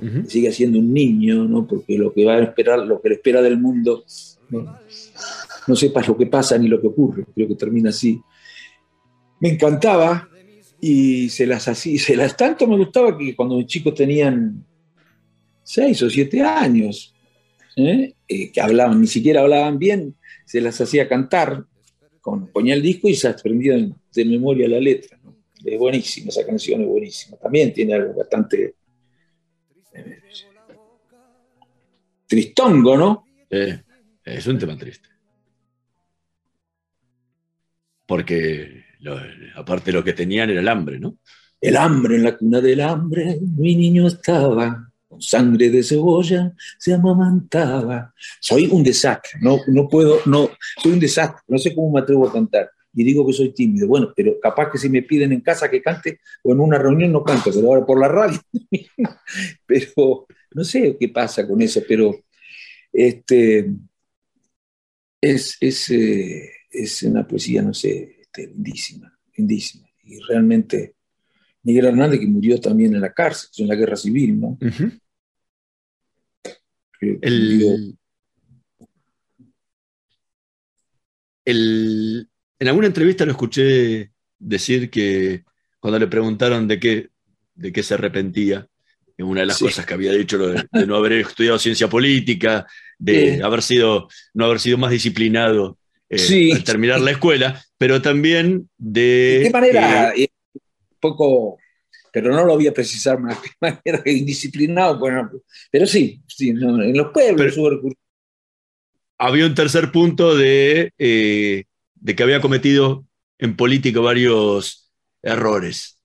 Ujú. que siga siendo un niño, ¿no? porque lo que va a esperar, lo que le espera del mundo, no, no sepas lo que pasa ni lo que ocurre, creo que termina así. Me encantaba y se las hacía, se las tanto me gustaba que cuando mis chicos tenían seis o siete años, ¿eh? Eh, que hablaban, ni siquiera hablaban bien, se las hacía cantar, con, ponía el disco y se aprendía de memoria la letra. Es buenísima, esa canción es buenísima. También tiene algo bastante eh, tristongo, ¿no? Eh, es un tema triste. Porque aparte lo que tenían era el hambre, ¿no? El hambre en la cuna del hambre, mi niño estaba, con sangre de cebolla se amamantaba. Soy un desastre, no, no puedo, no, soy un desastre, no sé cómo me atrevo a cantar. Y digo que soy tímido. Bueno, pero capaz que si me piden en casa que cante o en una reunión no canto, pero ahora por la radio. <laughs> pero no sé qué pasa con eso, pero este, es, es, eh, es una poesía, no sé, este, lindísima, lindísima. Y realmente Miguel Hernández, que murió también en la cárcel, en la guerra civil, ¿no? Ujú. Que murió- El, el- en alguna entrevista lo escuché decir que cuando le preguntaron de qué, de qué se arrepentía, una de las Sí. cosas que había dicho de, de no haber estudiado ciencia política, de Sí. haber sido, no haber sido más disciplinado eh, Sí. al terminar la escuela, pero también de... ¿De qué manera? eh, Un poco, pero no lo voy a precisar más, de qué <laughs> manera indisciplinado, bueno, pero sí, sí no, en los pueblos Pero- hubo recursos. había un tercer punto de, eh, de que había cometido en política varios errores.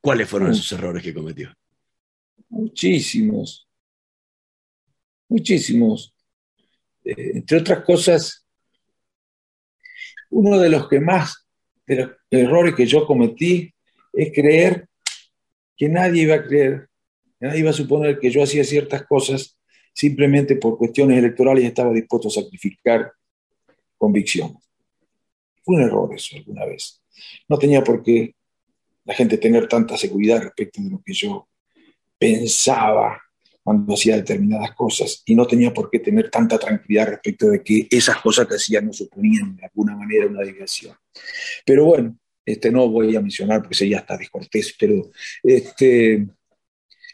¿Cuáles fueron Mm. esos errores que cometió? Muchísimos. Muchísimos. Eh, entre otras cosas, uno de los que más, de los errores que yo cometí, es creer que nadie iba a creer, que nadie iba a suponer que yo hacía ciertas cosas simplemente por cuestiones electorales estaba dispuesto a sacrificar convicciones. Fue un error eso alguna vez. No tenía por qué la gente tener tanta seguridad respecto de lo que yo pensaba cuando hacía determinadas cosas y no tenía por qué tener tanta tranquilidad respecto de que esas cosas que hacía no suponían de alguna manera una desviación. Pero bueno, este, no voy a mencionar porque sería hasta descortés, pero este,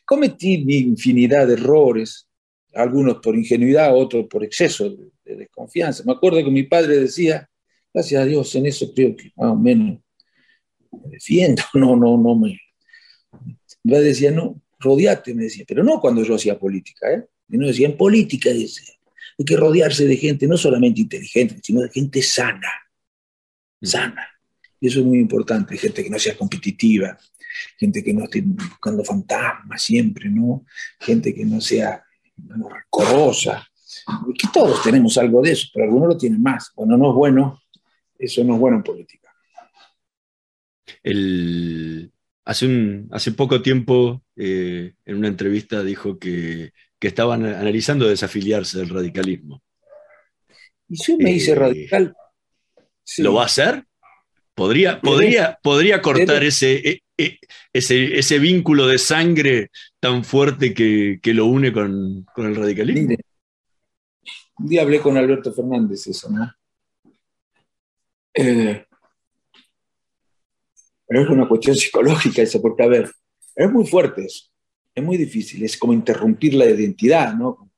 cometí mi infinidad de errores, algunos por ingenuidad, otros por exceso de, de desconfianza. Me acuerdo que mi padre decía, gracias a Dios, en eso creo que más o menos me defiendo, <laughs> no, no, no me... Padre decía, no, rodeate, me decía, pero no cuando yo hacía política, ¿eh? Y no decía, en política dice, hay que rodearse de gente no solamente inteligente, sino de gente sana, sana. Y eso es muy importante, gente que no sea competitiva, gente que no esté buscando fantasmas siempre, ¿no? Gente que no sea bueno, rencorosa. Que todos tenemos algo de eso, pero algunos lo tienen más. Cuando no es bueno, Eso no es bueno en política. El- hace, un, hace poco tiempo, eh, en una entrevista, dijo que, que estaban analizando desafiliarse del radicalismo. Y yo me hice Eh, radical. sí. ¿Lo va a hacer? ¿Podría, podría, podría cortar ese, e- e- ese, ese vínculo de sangre tan fuerte que, que lo une con, con el radicalismo? Mire, un día hablé con Alberto Fernández eso, ¿no? Eh, pero es una cuestión psicológica eso, porque a ver, es muy fuerte eso, es muy difícil, es como interrumpir la identidad, ¿no?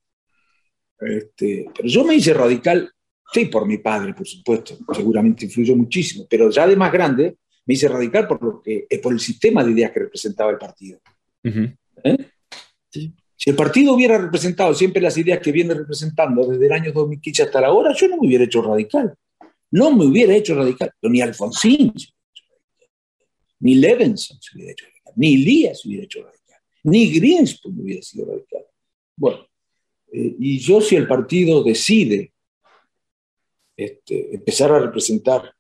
Este, pero yo me hice radical, sí, por mi padre, por supuesto, seguramente influyó muchísimo, pero ya de más grande me hice radical por, lo que, eh, por el sistema de ideas que representaba el partido. Ujú. ¿eh? Si el partido hubiera representado siempre las ideas que viene representando desde el año 2015 hasta la hora, yo no me hubiera hecho radical. No me hubiera hecho radical. Pero ni Alfonsín, se hubiera hecho radical. Ni Levenson se hubiera hecho radical, ni Elías se hubiera hecho radical, ni Greenspan hubiera sido radical. Bueno, eh, y yo si el partido decide este, empezar a representar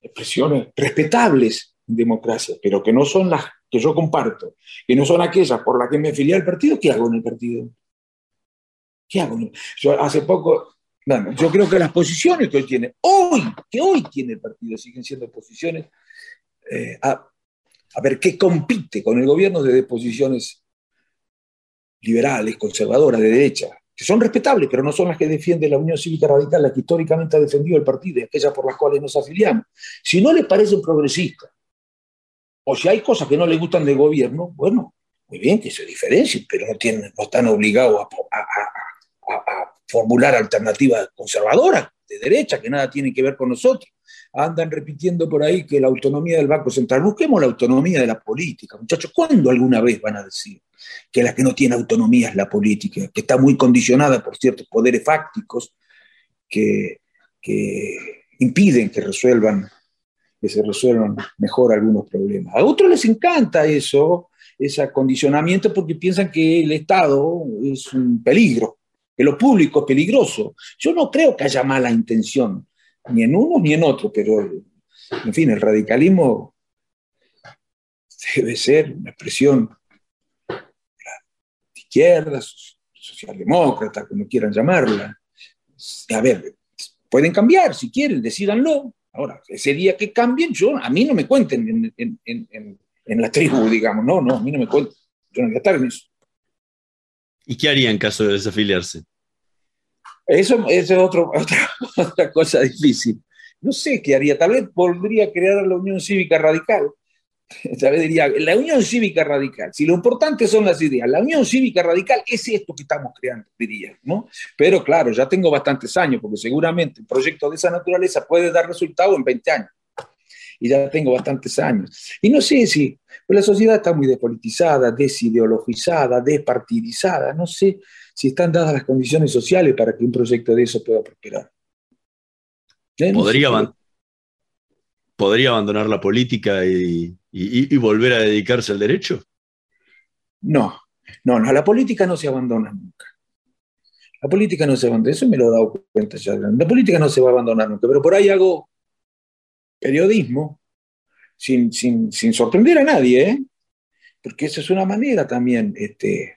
expresiones respetables en democracia, pero que no son las que yo comparto, que no son aquellas por las que me afilié al partido, ¿qué hago en el partido? ¿Qué hago? Yo hace poco, yo creo que las posiciones que hoy tiene, hoy, que hoy tiene el partido, siguen siendo posiciones, eh, a ver, que compite con el gobierno desde posiciones liberales, conservadoras, de derecha, que son respetables, pero no son las que defiende la Unión Cívica Radical, la que históricamente ha defendido el partido y aquellas por las cuales nos afiliamos. Si no les parecen progresistas, o si hay cosas que no les gustan del gobierno, bueno, muy bien que se diferencien, pero no, tienen, no están obligados a formular alternativas conservadoras de derecha que nada tienen que ver con nosotros. Andan repitiendo por ahí que la autonomía del Banco Central, busquemos la autonomía de la política, muchachos, ¿cuándo alguna vez van a decir que la que no tiene autonomía es la política, que está muy condicionada por ciertos poderes fácticos que, que impiden que resuelvan que se resuelvan mejor algunos problemas. A otros les encanta eso, ese acondicionamiento, porque piensan que el Estado es un peligro, lo público es peligroso. Yo no creo que haya mala intención, ni en uno ni en otro, pero, en fin, el radicalismo debe ser una expresión de izquierda, so- socialdemócrata, como quieran llamarla. A ver, pueden cambiar si quieren, decídanlo. Ahora, ese día que cambien, yo, a mí no me cuenten en, en- en- en- en la tribu, digamos, no, no, a mí no me cuenten. Yo no voy a estar en eso. ¿Y qué haría en caso de desafiliarse? Eso, es <laughs> otra, cosa difícil. No sé qué haría. Tal vez volvería a crear la Unión Cívica Radical. <laughs> Tal vez diría, la Unión Cívica Radical. Si lo importante son las ideas, la Unión Cívica Radical es esto que estamos creando, diría, ¿no? Pero claro, ya tengo bastantes años, porque seguramente un proyecto de esa naturaleza puede dar resultado en 20 años. Y ya tengo bastantes años. Y no sé si, pues la sociedad está muy despolitizada, desideologizada, despartidizada. No sé si están dadas las condiciones sociales para que un proyecto de eso pueda prosperar. ¿Eh? ¿Podría, aban- ¿Podría abandonar la política y, y- y volver a dedicarse al derecho? No, no, no, la política no se abandona nunca. La política no se abandona, eso me lo he dado cuenta ya. La política no se va a abandonar nunca, pero por ahí hago periodismo sin, sin, sin sorprender a nadie, ¿eh? porque esa es una manera también este,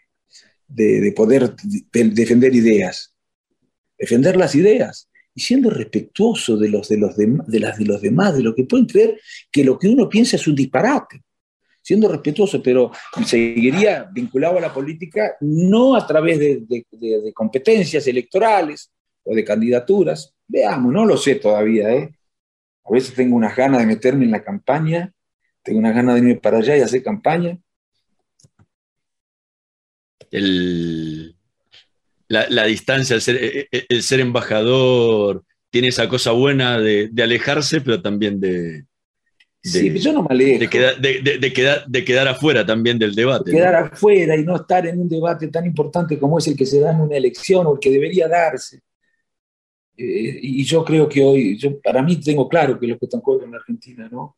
de, de poder de- defender ideas, defender las ideas y siendo respetuoso de los, de, los de las de los demás, de lo que pueden creer que lo que uno piensa es un disparate siendo respetuoso, pero seguiría vinculado a la política no a través de competencias electorales o de candidaturas. Veamos, no lo sé todavía. ¿eh? A veces tengo unas ganas de meterme en la campaña, tengo unas ganas de irme para allá y hacer campaña. El- la, la distancia, el ser, eh, eh, el ser embajador, tiene esa cosa buena de, de alejarse, pero también de, de, Sí, pero yo no me alejo. de quedar, de, de- de quedar, de quedar afuera también del debate. ¿no? quedar afuera y no estar en un debate tan importante como es el que se da en una elección o el que debería darse. Eh, y yo creo que hoy, yo, para mí tengo claro que lo que está en juego en Argentina, ¿no?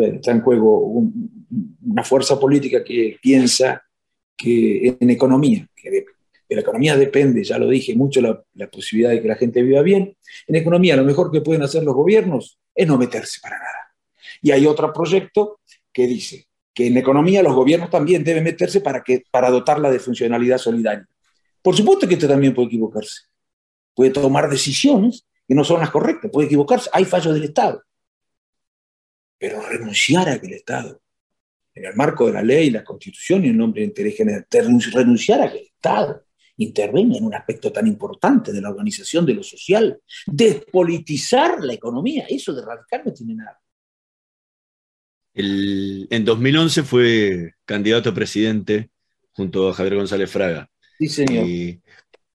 Está en juego un- una fuerza política que piensa que en economía, que de- la economía depende, ya lo dije, mucho la, la posibilidad de que la gente viva bien. En economía lo mejor que pueden hacer los gobiernos es no meterse para nada. Y hay otro proyecto que dice que en economía los gobiernos también deben meterse para, que, para dotarla de funcionalidad solidaria. Por supuesto que usted también puede equivocarse. Puede tomar decisiones que no son las correctas, puede equivocarse. Hay fallos del Estado. Pero renunciar a que el Estado, en el marco de la ley, la Constitución y en nombre del interés general, renunciar a que el Estado intervenga en un aspecto tan importante de la organización de lo social, despolitizar la economía, eso de radical no tiene nada. El- en 2011 fue candidato a presidente junto a Javier González Fraga. Sí, señor. Y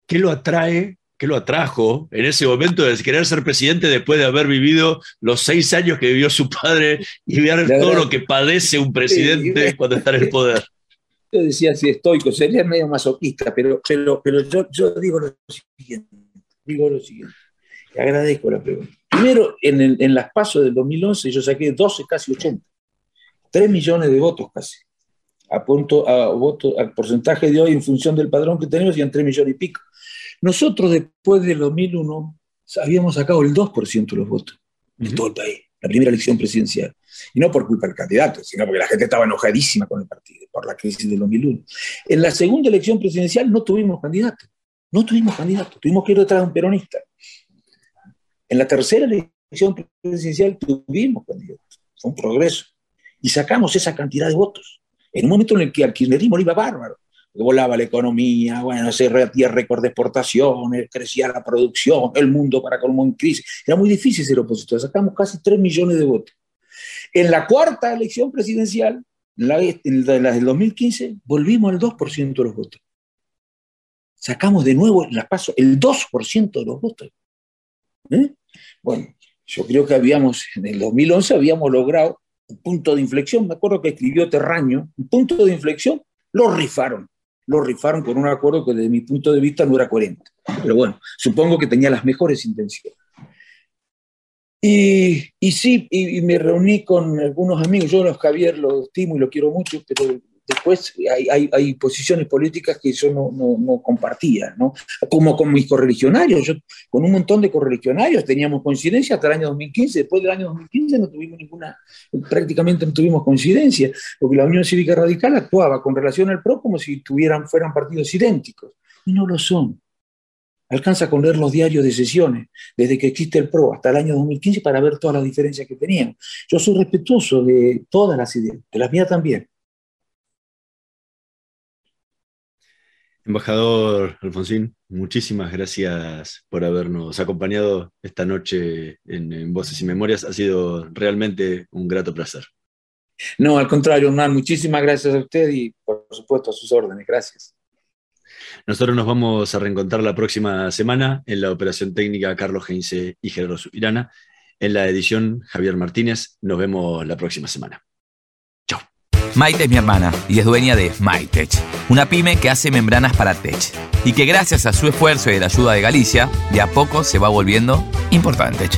¿Qué lo atrae? ¿Qué lo atrajo en ese momento de querer ser presidente después de haber vivido los seis años que vivió su padre y ver La todo verdad- lo que padece un presidente cuando está en el poder? <laughs> Yo decía así estoico, sería medio masoquista, pero, pero, pero yo, yo digo lo siguiente, digo lo siguiente, agradezco la pregunta. Primero, en, el- en las pasos del 2011 yo saqué 12, casi 80, 3 millones de votos casi, a punto, a voto, al porcentaje de hoy en función del padrón que tenemos, y en 3 millones y pico. Nosotros después del 2001 habíamos sacado el 2% de los votos de todo el país, la primera elección presidencial. Y no por culpa del candidato, sino porque la gente estaba enojadísima con el partido, por la crisis del 2001. En la segunda elección presidencial no tuvimos candidato, no tuvimos candidato, tuvimos que ir detrás de un peronista. En la tercera elección presidencial tuvimos candidato, fue un progreso. Y sacamos esa cantidad de votos, en un momento en el que al kirchnerismo le iba bárbaro. Volaba la economía, bueno, se récord de exportaciones, crecía la producción, el mundo para colmo en crisis. Era muy difícil ser opositor, sacamos casi 3 millones de votos. En la cuarta elección presidencial, la, en la, del 2015, volvimos al 2% de los votos. Sacamos de nuevo en la paso el 2% de los votos. ¿Eh? Bueno, yo creo que habíamos, en el 2011 habíamos logrado un punto de inflexión, me acuerdo que escribió Terraño, un punto de inflexión, lo rifaron, lo rifaron con un acuerdo que desde mi punto de vista no era coherente. Pero bueno, supongo que tenía las mejores intenciones. Y, y sí, y, y me reuní con algunos amigos, yo a Javier lo estimo y lo quiero mucho, pero después hay, hay, posiciones políticas que yo no, no, no compartía, ¿no? Como con mis correligionarios, yo con un montón de correligionarios teníamos coincidencia hasta el año 2015, después del año 2015 no tuvimos ninguna, prácticamente no tuvimos coincidencia, porque la Unión Cívica Radical actuaba con relación al PRO como si tuvieran, fueran partidos idénticos, y no lo son. Alcanza con leer los diarios de sesiones, desde que existe el PRO hasta el año 2015, para ver todas las diferencias que tenían. Yo soy respetuoso de todas las ideas, de las mías también. Embajador Alfonsín, muchísimas gracias por habernos acompañado esta noche en, en Voces y Memorias. Ha sido realmente un grato placer. No, al contrario, Hernán, muchísimas gracias a usted y por supuesto a sus órdenes. Gracias. Nosotros nos vamos a reencontrar la próxima semana en la operación técnica Carlos Heinze y Gerardo Subirana. En la edición Javier Martínez. Nos vemos la próxima semana. Maite es mi hermana y es dueña de MyTech, una pyme que hace membranas para tech y que gracias a su esfuerzo y la ayuda de Galicia, de a poco se va volviendo importante.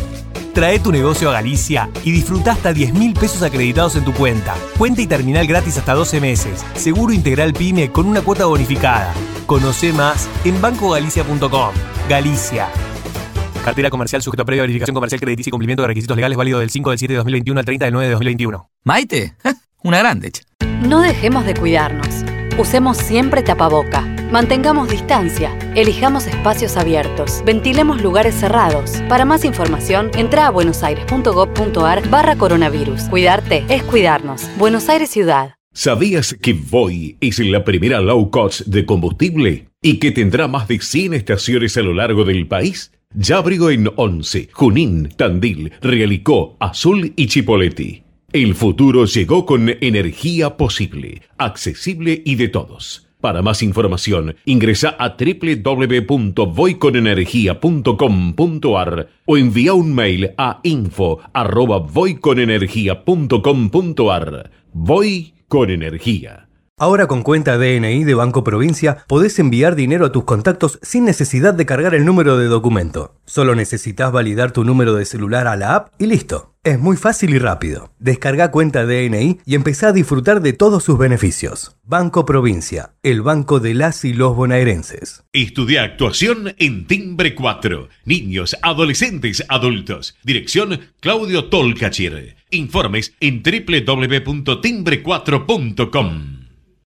Trae tu negocio a Galicia y disfruta hasta 10 mil pesos acreditados en tu cuenta. Cuenta y terminal gratis hasta 12 meses. Seguro integral PYME con una cuota bonificada. Conoce más en bancogalicia.com. Galicia. Cartera comercial sujeto a previa verificación comercial crediticia y cumplimiento de requisitos legales válido del 5 del 7 de 2021 al 30 del 9 de 2021. Maite, una grande. No dejemos de cuidarnos. Usemos siempre tapaboca. Mantengamos distancia. Elijamos espacios abiertos. Ventilemos lugares cerrados. Para más información, entra a buenosaires.gov.ar barra coronavirus. Cuidarte es cuidarnos. Buenos Aires Ciudad. ¿Sabías que Voy es la primera low cost de combustible y que tendrá más de 100 estaciones a lo largo del país? Ya abrigo en Once, Junín, Tandil, Realicó, Azul y Chipoleti. El futuro llegó con energía posible, accesible y de todos. Para más información, ingresa a www.voyconenergia.com.ar o envía un mail a info@voyconenergia.com.ar. Voy con energía. Ahora con cuenta DNI de Banco Provincia podés enviar dinero a tus contactos sin necesidad de cargar el número de documento. Solo necesitas validar tu número de celular a la app y listo. Es muy fácil y rápido. Descarga cuenta DNI y empezá a disfrutar de todos sus beneficios. Banco Provincia, el banco de las y los bonaerenses. Estudia actuación en Timbre 4. Niños, adolescentes, adultos. Dirección Claudio Tolcachir. Informes en www.timbre4.com.